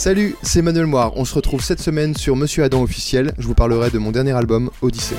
Salut, c'est Manuel Moire. On se retrouve cette semaine sur Monsieur Adam officiel. Je vous parlerai de mon dernier album, Odyssée.